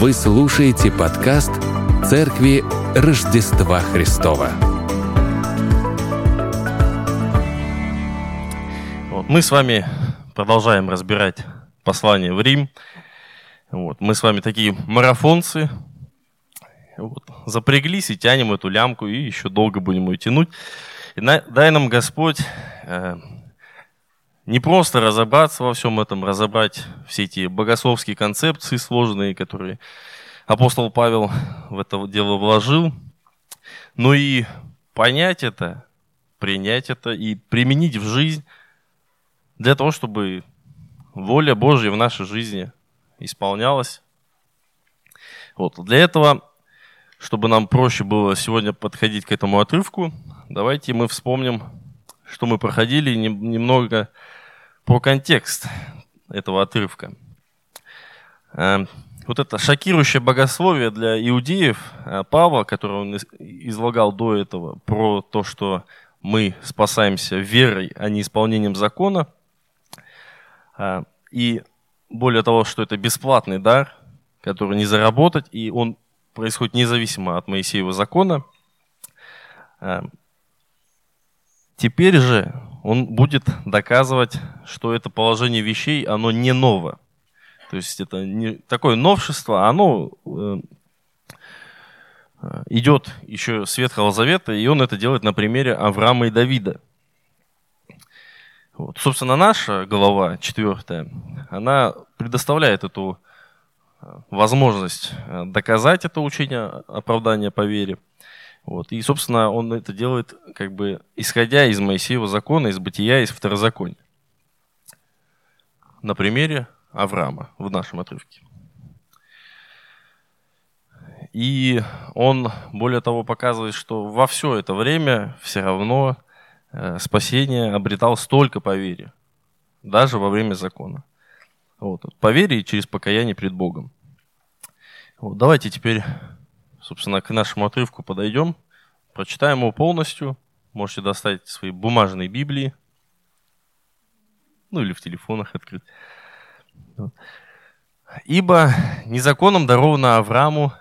Вы слушаете подкаст Церкви Рождества Христова. Мы с вами продолжаем разбирать послание в Рим. Вот, мы с вами такие марафонцы. Вот, запряглись и тянем эту лямку, и еще долго будем ее тянуть. И на, дай нам Господь э, не просто разобраться во всем этом, разобрать все эти богословские концепции сложные, которые апостол Павел в это дело вложил, но и понять это, принять это и применить в жизнь для того, чтобы воля Божья в нашей жизни исполнялась. Вот. Для этого, чтобы нам проще было сегодня подходить к этому отрывку, давайте мы вспомним, что мы проходили немного про контекст этого отрывка. Э, вот это шокирующее богословие для иудеев э, Павла, которое он излагал до этого, про то, что мы спасаемся верой, а не исполнением закона. Э, и более того, что это бесплатный дар, который не заработать, и он происходит независимо от Моисеева закона. Теперь же он будет доказывать, что это положение вещей, оно не ново. То есть это не такое новшество, оно э, э, идет еще с Ветхого Завета, и он это делает на примере Авраама и Давида. Вот. Собственно, наша глава, четвертая, она предоставляет эту э, возможность доказать это учение оправдания по вере – вот. И, собственно, он это делает, как бы, исходя из Моисеева закона, из бытия, из второзакония. На примере Авраама в нашем отрывке. И он, более того, показывает, что во все это время все равно э, спасение обретал столько по вере, даже во время закона. Вот. По вере и через покаяние пред Богом. Вот. Давайте теперь собственно, к нашему отрывку подойдем, прочитаем его полностью. Можете достать свои бумажные Библии, ну или в телефонах открыть. «Ибо незаконом даровано Аврааму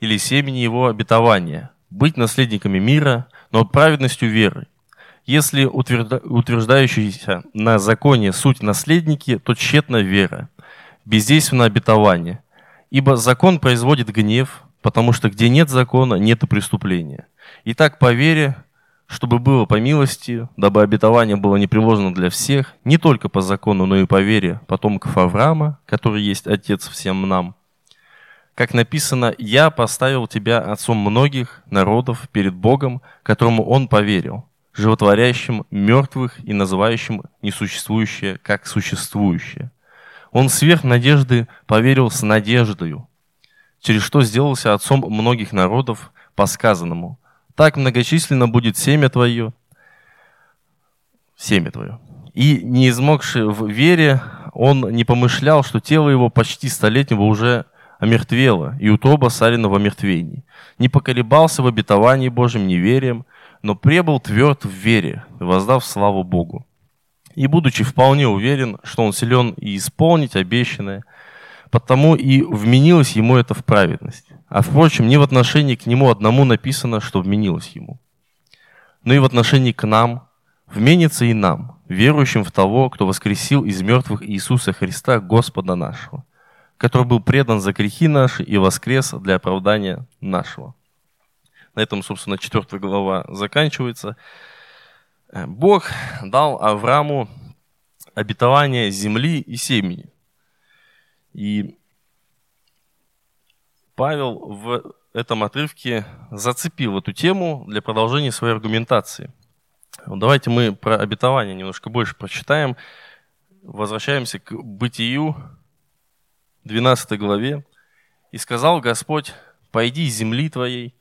или семени его обетования быть наследниками мира, но праведностью веры. Если утверждающиеся на законе суть наследники, то тщетна вера, бездейственно обетование. Ибо закон производит гнев, потому что где нет закона, нет и преступления. Итак, по вере, чтобы было по милости, дабы обетование было не приложено для всех, не только по закону, но и по вере потомков Авраама, который есть отец всем нам. Как написано, «Я поставил тебя отцом многих народов перед Богом, которому он поверил, животворящим мертвых и называющим несуществующее как существующее». Он сверх надежды поверил с надеждою, через что сделался отцом многих народов по сказанному. Так многочисленно будет семя твое, семя твое. И не измогший в вере, он не помышлял, что тело его почти столетнего уже омертвело, и утроба Сарина в омертвении. Не поколебался в обетовании Божьим неверием, но пребыл тверд в вере, воздав славу Богу. И будучи вполне уверен, что он силен и исполнить обещанное – потому и вменилось ему это в праведность. А впрочем, не в отношении к нему одному написано, что вменилось ему, но и в отношении к нам вменится и нам, верующим в того, кто воскресил из мертвых Иисуса Христа, Господа нашего, который был предан за грехи наши и воскрес для оправдания нашего. На этом, собственно, четвертая глава заканчивается. Бог дал Аврааму обетование земли и семени – и Павел в этом отрывке зацепил эту тему для продолжения своей аргументации. Давайте мы про обетование немножко больше прочитаем. Возвращаемся к Бытию, 12 главе. «И сказал Господь, пойди из земли твоей,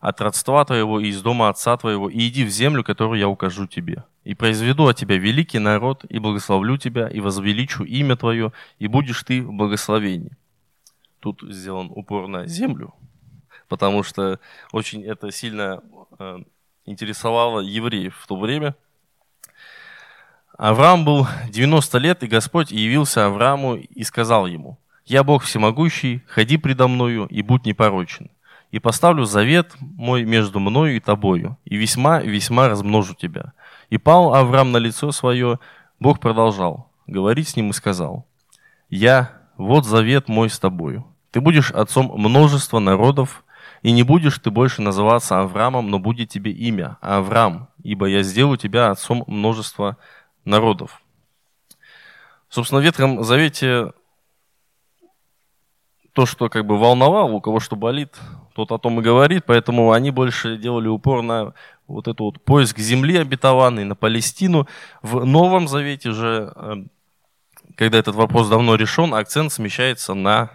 от родства твоего и из дома отца твоего, и иди в землю, которую я укажу тебе. И произведу от тебя великий народ, и благословлю тебя, и возвеличу имя твое, и будешь ты в благословении. Тут сделан упор на землю, потому что очень это сильно э, интересовало евреев в то время. Авраам был 90 лет, и Господь явился Аврааму и сказал ему, «Я Бог всемогущий, ходи предо мною и будь непорочен. И поставлю завет мой между мною и тобою, и весьма-весьма размножу тебя». И пал Авраам на лицо свое, Бог продолжал говорить с ним и сказал, «Я, вот завет мой с тобою. Ты будешь отцом множества народов, и не будешь ты больше называться Авраамом, но будет тебе имя Авраам, ибо я сделаю тебя отцом множества народов». Собственно, в Ветхом Завете то, что как бы волновало, у кого что болит, тот о том и говорит, поэтому они больше делали упор на вот этот вот поиск земли обетованной, на Палестину. В Новом Завете же, э, когда этот вопрос давно решен, акцент смещается на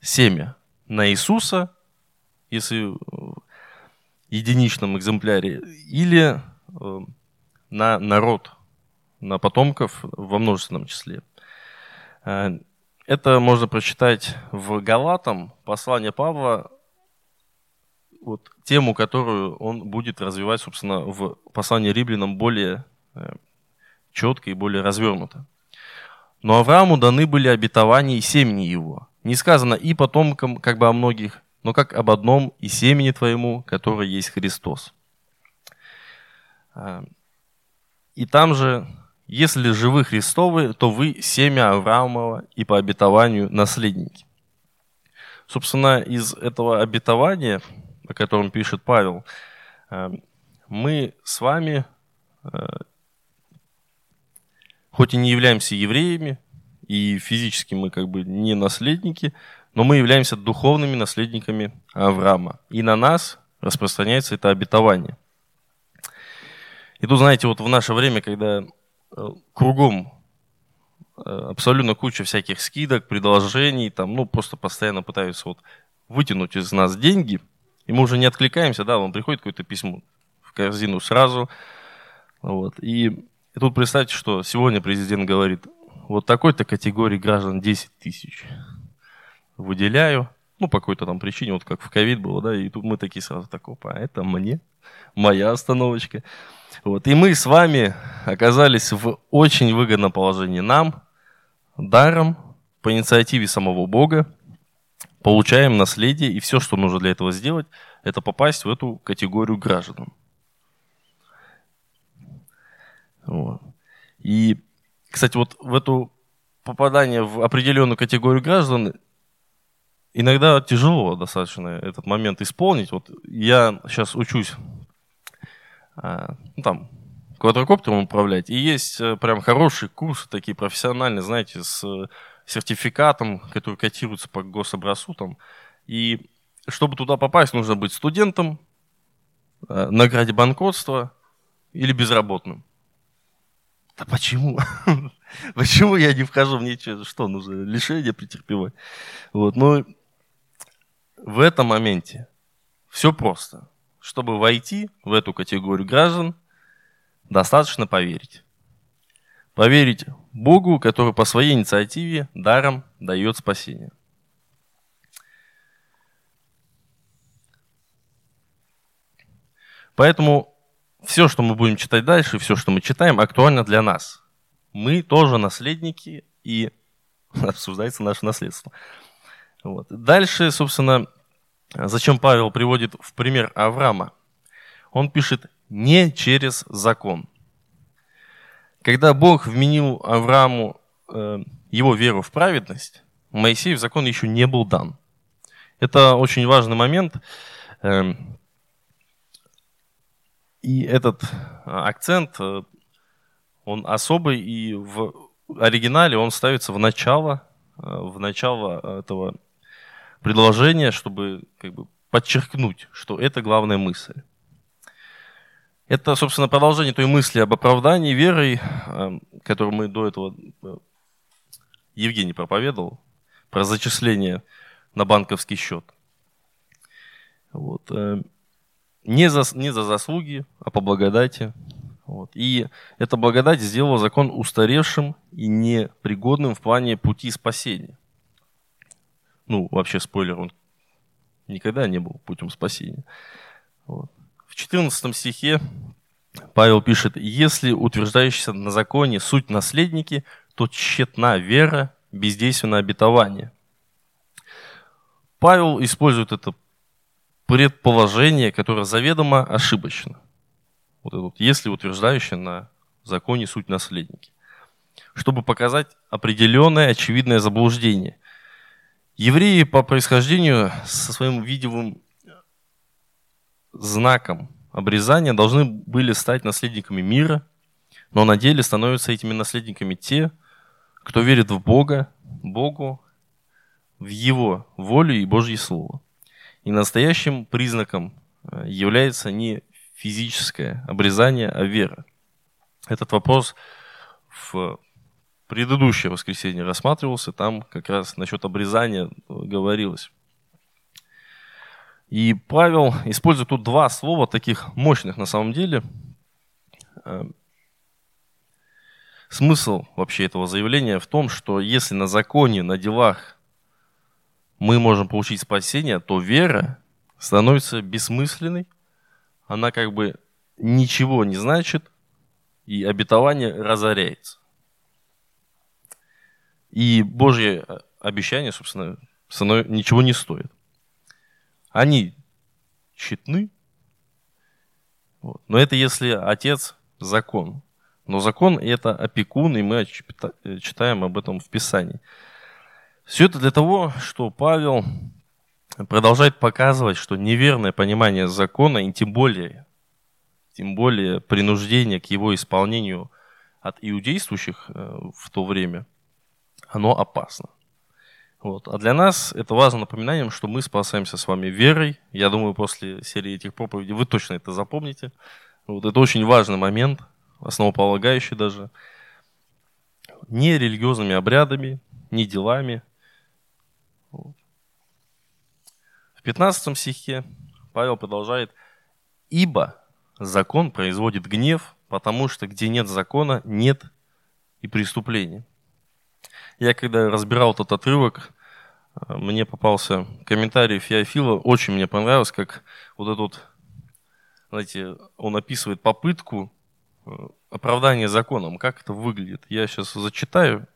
семя, на Иисуса, если в единичном экземпляре, или э, на народ, на потомков во множественном числе. Э, это можно прочитать в Галатам, послание Павла, вот, тему, которую он будет развивать, собственно, в послании римлянам более э, четко и более развернуто. Но Аврааму даны были обетования и семени его. Не сказано и потомкам, как бы о многих, но как об одном и семени твоему, которое есть Христос. А, и там же, если живы Христовы, то вы семя Авраамова и по обетованию наследники. Собственно, из этого обетования – о котором пишет Павел, э, мы с вами, э, хоть и не являемся евреями, и физически мы как бы не наследники, но мы являемся духовными наследниками Авраама. И на нас распространяется это обетование. И тут, знаете, вот в наше время, когда кругом абсолютно куча всяких скидок, предложений, там, ну, просто постоянно пытаются вот вытянуть из нас деньги – и мы уже не откликаемся, да, вам приходит какое-то письмо в корзину сразу. Вот. И, и тут представьте, что сегодня президент говорит, вот такой-то категории граждан 10 тысяч выделяю, ну, по какой-то там причине, вот как в ковид было, да, и тут мы такие сразу, так, опа, это мне, моя остановочка. Вот, и мы с вами оказались в очень выгодном положении нам, даром, по инициативе самого Бога, получаем наследие, и все, что нужно для этого сделать, это попасть в эту категорию граждан. Вот. И, кстати, вот в эту попадание в определенную категорию граждан иногда тяжело достаточно этот момент исполнить. Вот я сейчас учусь ну, там, квадрокоптером управлять, и есть э, прям хорошие курсы, такие профессиональные, знаете, с сертификатом, который котируется по гособразцу. Там. И чтобы туда попасть, нужно быть студентом, э, на граде банкротства или безработным. Да почему? почему я не вхожу в ничего? Что нужно? Лишение претерпевать? Вот. Но в этом моменте все просто. Чтобы войти в эту категорию граждан, достаточно поверить. Поверить Богу, который по своей инициативе даром дает спасение. Поэтому все, что мы будем читать дальше, все, что мы читаем, актуально для нас. Мы тоже наследники, и обсуждается наше наследство. Вот. Дальше, собственно, зачем Павел приводит в пример Авраама? Он пишет не через закон – когда Бог вменил Аврааму э, его веру в праведность, Моисею закон еще не был дан. Это очень важный момент. Э, и этот акцент, э, он особый, и в оригинале он ставится в начало, э, в начало этого предложения, чтобы как бы, подчеркнуть, что это главная мысль. Это, собственно, продолжение той мысли об оправдании верой, эм, которую мы до этого э, Евгений проповедовал, про зачисление на банковский счет. Вот. Э, не, за, не за заслуги, а по благодати. Вот. И эта благодать сделала закон устаревшим и непригодным в плане пути спасения. Ну, вообще, спойлер, он никогда не был путем спасения. Вот. В 14 стихе Павел пишет, если утверждающийся на законе суть наследники, то тщетна вера, бездейственно обетование. Павел использует это предположение, которое заведомо ошибочно. Вот это вот, если утверждающее на законе суть наследники. Чтобы показать определенное очевидное заблуждение. Евреи по происхождению со своим видевым знаком обрезания должны были стать наследниками мира, но на деле становятся этими наследниками те, кто верит в Бога, Богу, в Его волю и Божье Слово. И настоящим признаком э, является не физическое обрезание, а вера. Этот вопрос в предыдущее воскресенье рассматривался, там как раз насчет обрезания э, говорилось. И Павел использует тут два слова, таких мощных на самом деле. Э, смысл вообще этого заявления в том, что если на законе, на делах мы можем получить спасение, то вера становится бессмысленной, она как бы ничего не значит, и обетование разоряется. И Божье обещание, собственно, ничего не стоит. Они читны, вот. но это если отец закон. Но закон это опекун, и мы читаем об этом в Писании. Все это для того, что Павел продолжает показывать, что неверное понимание закона, и тем более, тем более принуждение к его исполнению от иудействующих э, в то время, оно опасно. Вот. А для нас это важно напоминанием, что мы спасаемся с вами верой. Я думаю, после серии этих проповедей вы точно это запомните. Вот это очень важный момент, основополагающий даже. Не религиозными обрядами, не делами, в 15 стихе Павел продолжает, «Ибо закон производит гнев, потому что где нет закона, нет и преступления». Я когда разбирал этот отрывок, мне попался комментарий Феофила, очень мне понравилось, как вот этот, знаете, он описывает попытку э, оправдания законом, как это выглядит. Я сейчас зачитаю,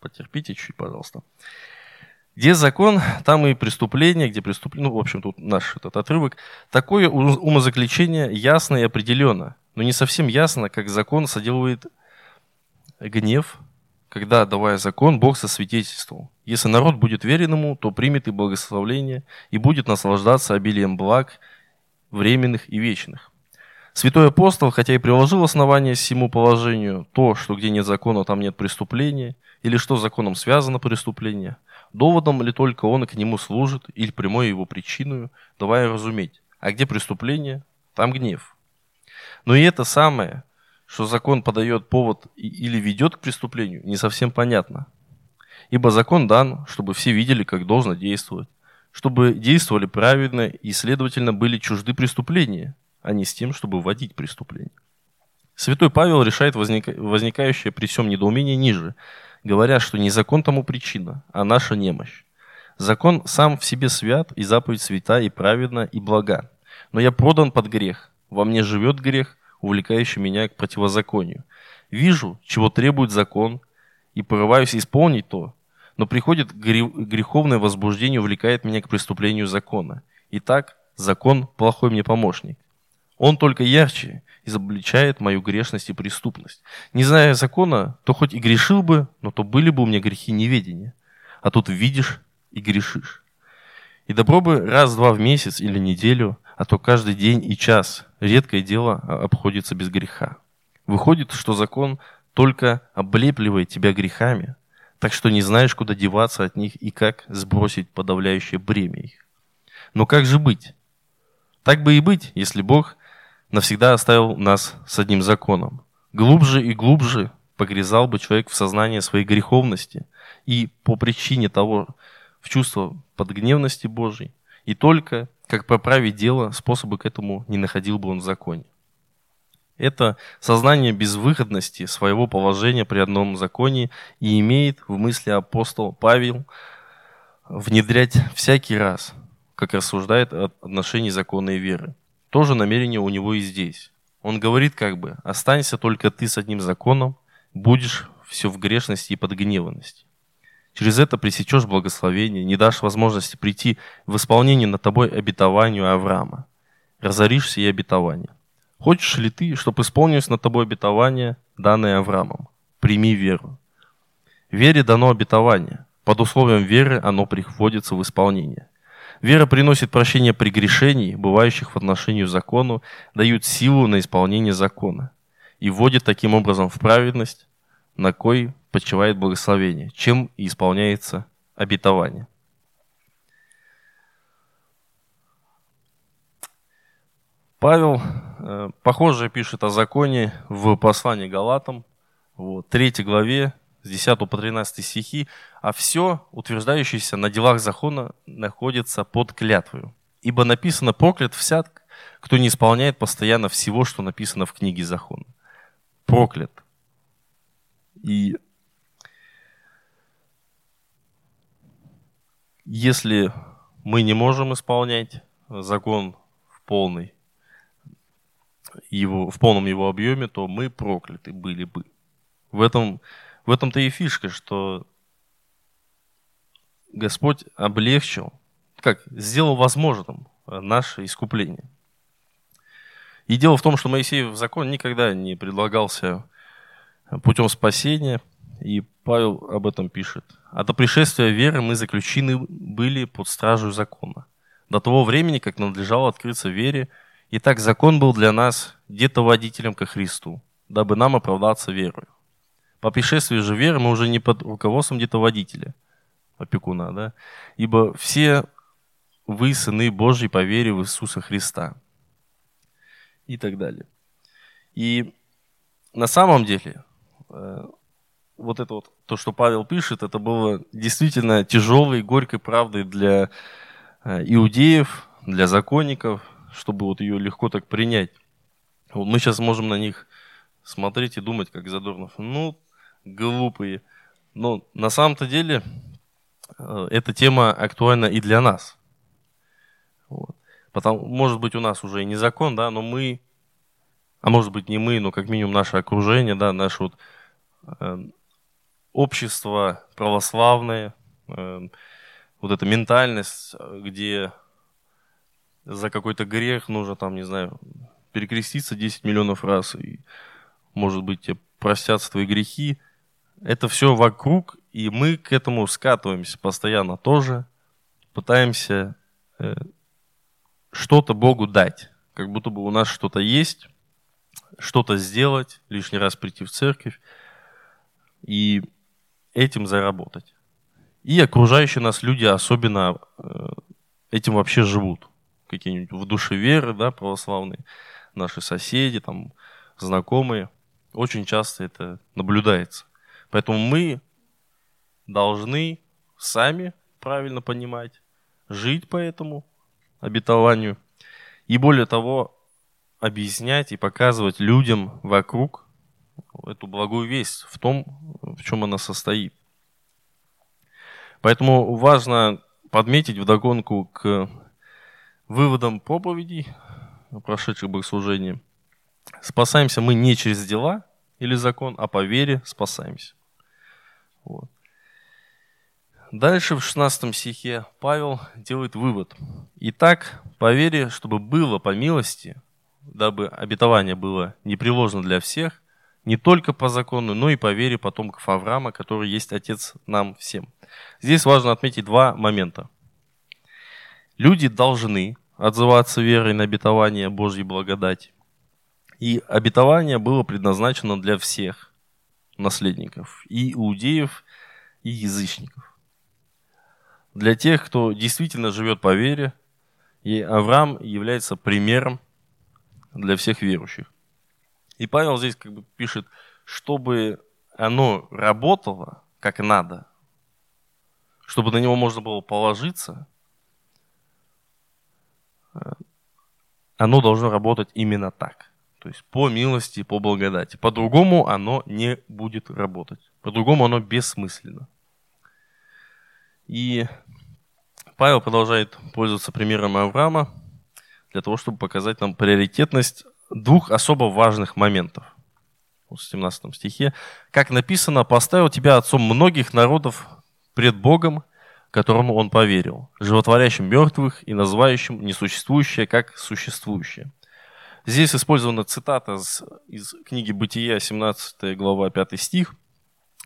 потерпите чуть, пожалуйста. Где закон, там и преступление, где преступление, ну, в общем, тут наш этот отрывок. Такое умозаключение ясно и определенно, но не совсем ясно, как закон соделывает гнев, когда, давая закон, Бог сосвидетельствовал. Если народ будет верен ему, то примет и благословление, и будет наслаждаться обилием благ, временных и вечных. Святой апостол, хотя и приложил основание всему положению, то, что где нет закона, там нет преступления, или что законом связано преступление – Доводом ли только он к нему служит, или прямой его причиной, давая разуметь, а где преступление, там гнев. Но и это самое, что закон подает повод или ведет к преступлению, не совсем понятно. Ибо закон дан, чтобы все видели, как должно действовать, чтобы действовали правильно и, следовательно, были чужды преступления, а не с тем, чтобы вводить преступление. Святой Павел решает возника... возникающее при всем недоумение ниже – говоря, что не закон тому причина, а наша немощь. Закон сам в себе свят, и заповедь свята, и праведна, и блага. Но я продан под грех. Во мне живет грех, увлекающий меня к противозаконию. Вижу, чего требует закон, и порываюсь исполнить то, но приходит греховное возбуждение, увлекает меня к преступлению закона. Итак, закон – плохой мне помощник. Он только ярче изобличает мою грешность и преступность. Не зная закона, то хоть и грешил бы, но то были бы у меня грехи неведения. А тут видишь и грешишь. И добро бы раз-два в месяц или неделю, а то каждый день и час редкое дело обходится без греха. Выходит, что закон только облепливает тебя грехами, так что не знаешь, куда деваться от них и как сбросить подавляющее бремя их. Но как же быть? Так бы и быть, если Бог навсегда оставил нас с одним законом. Глубже и глубже погрязал бы человек в сознание своей греховности и по причине того в чувство подгневности Божьей, и только, как поправить дело, способы к этому не находил бы он в законе. Это сознание безвыходности своего положения при одном законе и имеет в мысли апостол Павел внедрять всякий раз, как рассуждает о отношении закона и веры. То же намерение у него и здесь. Он говорит как бы, останься только ты с одним законом, будешь все в грешности и подгневанности. Через это пресечешь благословение, не дашь возможности прийти в исполнение над тобой обетованию Авраама. Разоришь сие обетование. Хочешь ли ты, чтобы исполнилось над тобой обетование, данное Авраамом? Прими веру. Вере дано обетование. Под условием веры оно приходится в исполнение. Вера приносит прощение прегрешений, бывающих в отношении к закону, дают силу на исполнение закона и вводит таким образом в праведность, на кой почивает благословение, чем исполняется обетование. Павел, э, похоже, пишет о законе в послании Галатам, вот, 3 главе, с 10 по 13 стихи, а все, утверждающееся на делах закона, находится под клятвою. Ибо написано «проклят всяк, кто не исполняет постоянно всего, что написано в книге закона». Проклят. И если мы не можем исполнять закон в полной его, в полном его объеме, то мы прокляты были бы. В этом в этом-то и фишка, что Господь облегчил, как, сделал возможным наше искупление. И дело в том, что Моисеев закон никогда не предлагался путем спасения, и Павел об этом пишет. А до пришествия веры мы заключены были под стражу закона. До того времени, как надлежало открыться вере, и так закон был для нас где-то водителем ко Христу, дабы нам оправдаться верою. По пришествии же веры мы уже не под руководством где-то водителя, опекуна, да? Ибо все вы сыны Божьи по вере в Иисуса Христа. И так далее. И на самом деле, э, вот это вот, то, что Павел пишет, это было действительно тяжелой, горькой правдой для э, иудеев, для законников, чтобы вот ее легко так принять. Вот мы сейчас можем на них смотреть и думать, как Задорнов, ну, глупые. Но на самом-то деле э, эта тема актуальна и для нас. Вот. Потому, может быть, у нас уже и не закон, да, но мы, а может быть не мы, но как минимум наше окружение, да, наше вот э, общество православное, э, вот эта ментальность, где за какой-то грех нужно там, не знаю, перекреститься 10 миллионов раз, и, может быть, тебе простятся твои грехи, это все вокруг, и мы к этому скатываемся постоянно тоже, пытаемся э, что-то Богу дать, как будто бы у нас что-то есть, что-то сделать, лишний раз прийти в церковь. И этим заработать. И окружающие нас люди особенно э, этим вообще живут. Какие-нибудь в душе веры, да, православные, наши соседи, там, знакомые. Очень часто это наблюдается. Поэтому мы должны сами правильно понимать, жить по этому обетованию и более того объяснять и показывать людям вокруг эту благую весть в том, в чем она состоит. Поэтому важно подметить вдогонку к выводам проповедей, прошедших богослужений. Спасаемся мы не через дела или закон, а по вере спасаемся. Вот. Дальше в 16 стихе Павел делает вывод. Итак, по вере, чтобы было по милости, дабы обетование было непреложно для всех, не только по закону, но и по вере потомков Авраама, который есть отец нам всем. Здесь важно отметить два момента. Люди должны отзываться верой на обетование Божьей благодати. И обетование было предназначено для всех наследников, и иудеев, и язычников. Для тех, кто действительно живет по вере, и Авраам является примером для всех верующих. И Павел здесь как бы пишет, чтобы оно работало как надо, чтобы на него можно было положиться, э, оно должно работать именно так. То есть по милости, по благодати. По-другому оно не будет работать. По-другому оно бессмысленно. И Павел продолжает пользоваться примером Авраама для того, чтобы показать нам приоритетность двух особо важных моментов. В 17 стихе. Как написано, поставил тебя отцом многих народов, пред Богом, которому он поверил, животворящим мертвых и называющим несуществующее как существующее. Здесь использована цитата из книги «Бытия», 17 глава, 5 стих.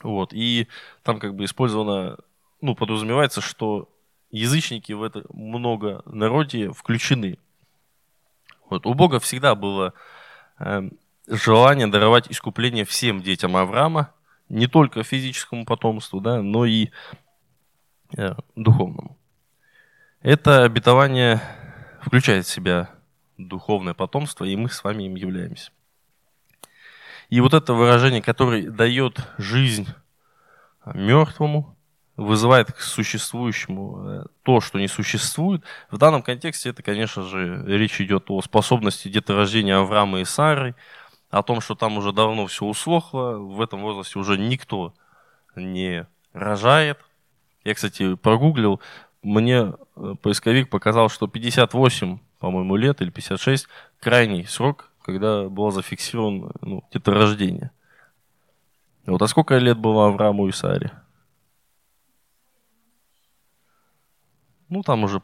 Вот, и там как бы использовано, ну, подразумевается, что язычники в это много народе включены. Вот, у Бога всегда было э, желание даровать искупление всем детям Авраама, не только физическому потомству, да, но и э, духовному. Это обетование включает в себя духовное потомство, и мы с вами им являемся. И вот это выражение, которое дает жизнь мертвому, вызывает к существующему э, то, что не существует. В данном контексте это, конечно же, речь идет о способности деторождения Авраама и Сары, о том, что там уже давно все усохло, в этом возрасте уже никто не рожает. Я, кстати, прогуглил, мне э, поисковик показал, что 58, по-моему, лет или 56 крайний срок, когда было зафиксировано ну, деторождение. Вот, а сколько лет было Аврааму и Саре? Ну, там уже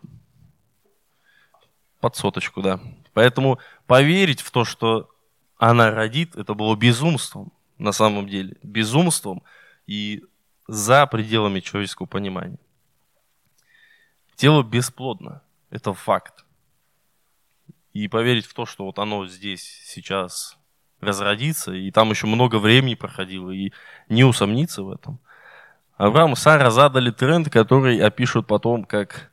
под соточку, да. Поэтому поверить в то, что она родит, это было безумством на самом деле. Безумством и за пределами человеческого понимания. Тело бесплодно. Это факт. И поверить в то, что вот оно здесь сейчас разродится, и там еще много времени проходило, и не усомниться в этом. Авраам и Сара задали тренд, который опишут потом как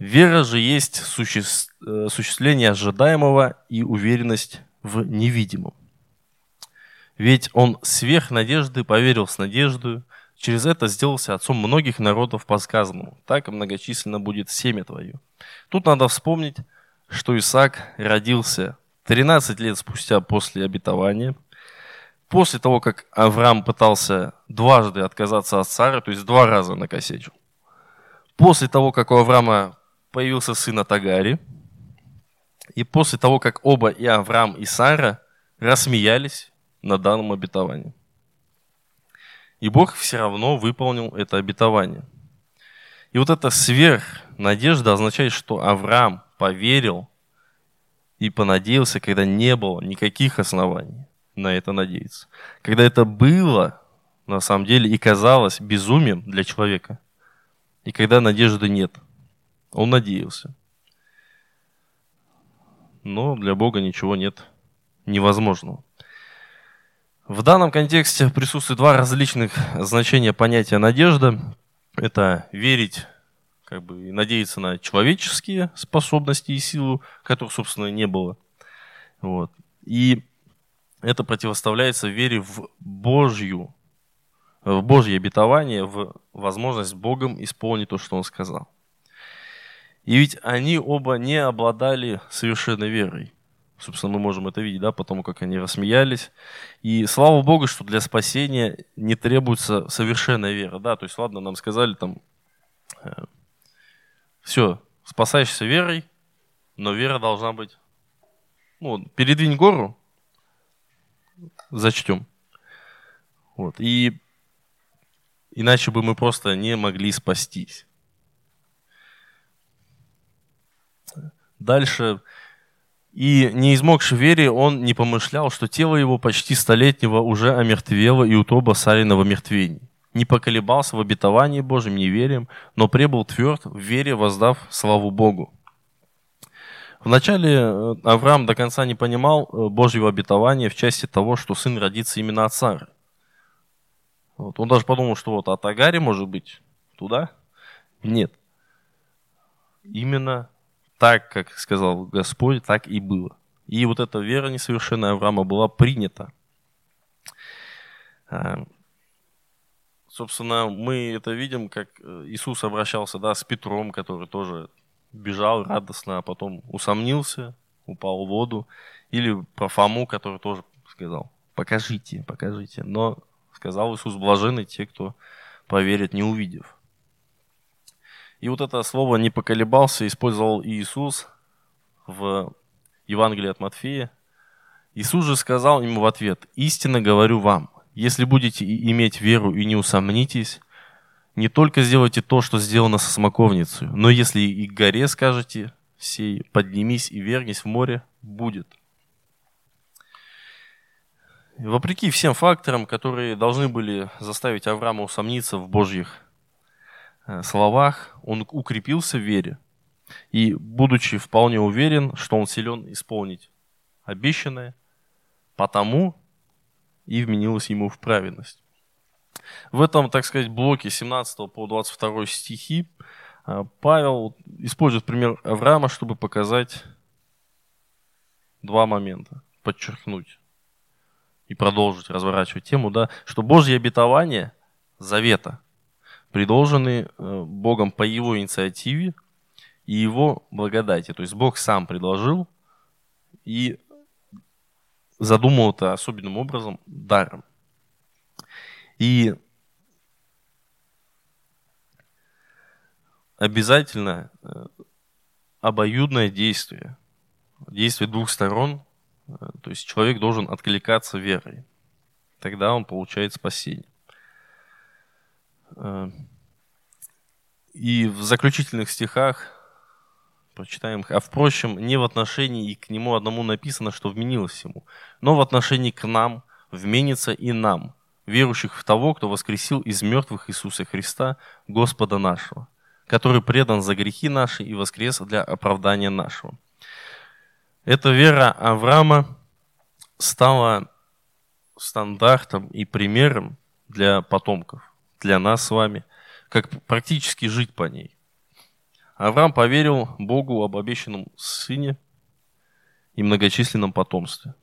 Вера же есть суще... Э, осуществление ожидаемого и уверенность в невидимом. Ведь он сверх надежды поверил с надеждой, через это сделался отцом многих народов по сказанному. Так многочисленно будет семя твое. Тут надо вспомнить, что Исаак родился 13 лет спустя после обетования, после того, как Авраам пытался дважды отказаться от Сары, то есть два раза накосечил. После того, как у Авраама появился сын от Агари. И после того, как оба и Авраам, и Сара рассмеялись на данном обетовании. И Бог все равно выполнил это обетование. И вот эта сверхнадежда означает, что Авраам поверил и понадеялся, когда не было никаких оснований на это надеяться. Когда это было, на самом деле, и казалось безумием для человека. И когда надежды нет – он надеялся. Но для Бога ничего нет невозможного. В данном контексте присутствует два различных значения понятия надежда. Это верить как бы, и надеяться на человеческие способности и силу, которых, собственно, не было. Вот. И это противоставляется вере в Божью, в Божье обетование, в возможность Богом исполнить то, что Он сказал. И ведь они оба не обладали совершенной верой. Собственно, мы можем это видеть, да, потому как они рассмеялись. И слава Богу, что для спасения не требуется совершенная вера, да. То есть, ладно, нам сказали там, э, все, спасаешься верой, но вера должна быть, ну, передвинь гору, зачтем. Вот, и иначе бы мы просто не могли спастись. Дальше. И не измогши вере, он не помышлял, что тело его почти столетнего уже омертвело и утоба Сарина в омертвении. Не поколебался в обетовании Божьем неверием, но пребыл тверд в вере, воздав славу Богу. Вначале э, Авраам до конца не понимал э, Божьего обетования в части того, что сын родится именно от Сары. Вот. Он даже подумал, что вот от Агари может быть туда. Нет. Именно так, как сказал Господь, так и было. И вот эта вера несовершенная Авраама была принята. А, собственно, мы это видим, как э, Иисус обращался да, с Петром, который тоже бежал радостно, а потом усомнился, упал в воду. Или про Фому, который тоже сказал, покажите, покажите. Но сказал Иисус, блажены те, кто поверит, не увидев. И вот это слово «не поколебался» использовал Иисус в Евангелии от Матфея. Иисус же сказал ему в ответ, «Истинно говорю вам, если будете иметь веру и не усомнитесь, не только сделайте то, что сделано со смоковницей, но если и к горе скажете, сей, поднимись и вернись в море, будет. Вопреки всем факторам, которые должны были заставить Авраама усомниться в Божьих словах, он укрепился в вере. И, будучи вполне уверен, что он силен исполнить обещанное, потому и вменилось ему в праведность. В этом, так сказать, блоке 17 по 22 стихи э, Павел использует пример Авраама, чтобы показать два момента, подчеркнуть и продолжить разворачивать тему, да, что Божьи обетования завета предложены э, Богом по его инициативе и его благодати. То есть Бог сам предложил и задумал это особенным образом даром. И обязательно э, обоюдное действие, действие двух сторон то есть человек должен откликаться верой. Тогда он получает спасение. Э, и в заключительных стихах прочитаем, а впрочем, не в отношении и к нему одному написано, что вменилось ему, но в отношении к нам вменится и нам, верующих в того, кто воскресил из мертвых Иисуса Христа, Господа нашего, который предан за грехи наши и воскрес для оправдания нашего. Эта вера Авраама стала стандартом и примером для потомков, для нас с вами, как практически жить по ней. Авраам поверил Богу об обещанном сыне и многочисленном потомстве.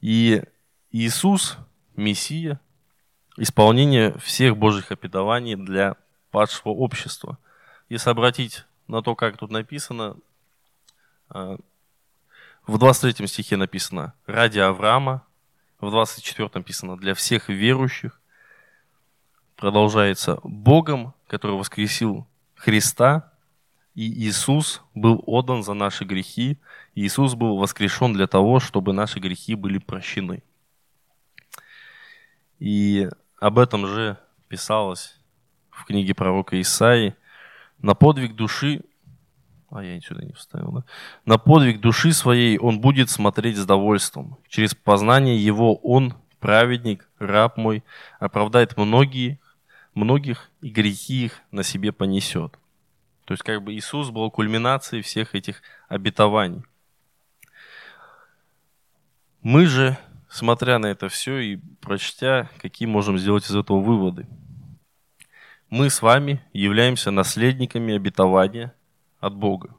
И Иисус, Мессия, исполнение всех Божьих обетований для падшего общества. Если обратить на то, как тут написано, а, в 23 стихе написано «ради Авраама», в 24 написано «для всех верующих». Продолжается «Богом, который воскресил Христа, и Иисус был отдан за наши грехи, и Иисус был воскрешен для того, чтобы наши грехи были прощены». И об этом же писалось в книге пророка Исаии. На подвиг души а я сюда не вставил, да? На подвиг души своей он будет смотреть с довольством. Через познание его он, праведник, раб мой, оправдает многие, многих, и грехи их на себе понесет. То есть как бы Иисус был кульминацией всех этих обетований. Мы же, смотря на это все и прочтя, какие можем сделать из этого выводы? Мы с вами являемся наследниками обетования – от Бога.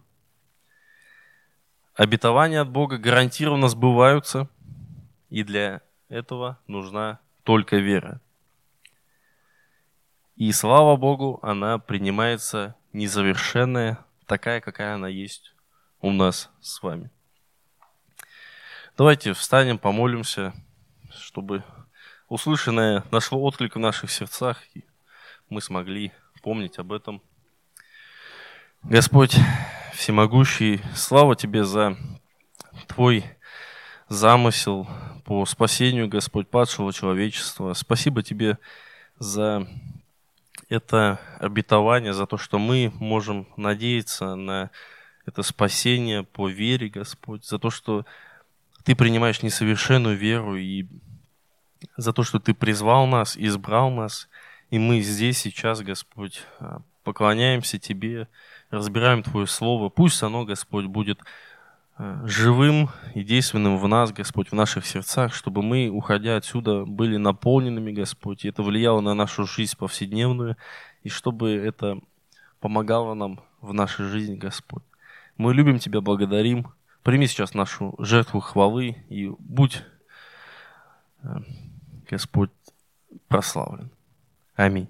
Обетования от Бога гарантированно сбываются, и для этого нужна только вера. И слава Богу, она принимается незавершенная, такая, какая она есть у нас с вами. Давайте встанем, помолимся, чтобы услышанное нашло отклик в наших сердцах, и мы смогли помнить об этом – Господь всемогущий, слава Тебе за Твой замысел по спасению, Господь, падшего человечества. Спасибо Тебе за это обетование, за то, что мы можем надеяться на это спасение по вере, Господь, за то, что Ты принимаешь несовершенную веру и за то, что Ты призвал нас, избрал нас, и мы здесь сейчас, Господь, поклоняемся Тебе, разбираем Твое Слово. Пусть оно, Господь, будет живым и действенным в нас, Господь, в наших сердцах, чтобы мы, уходя отсюда, были наполненными, Господь, и это влияло на нашу жизнь повседневную, и чтобы это помогало нам в нашей жизни, Господь. Мы любим Тебя, благодарим. Прими сейчас нашу жертву хвалы и будь, э, Господь, прославлен. Аминь.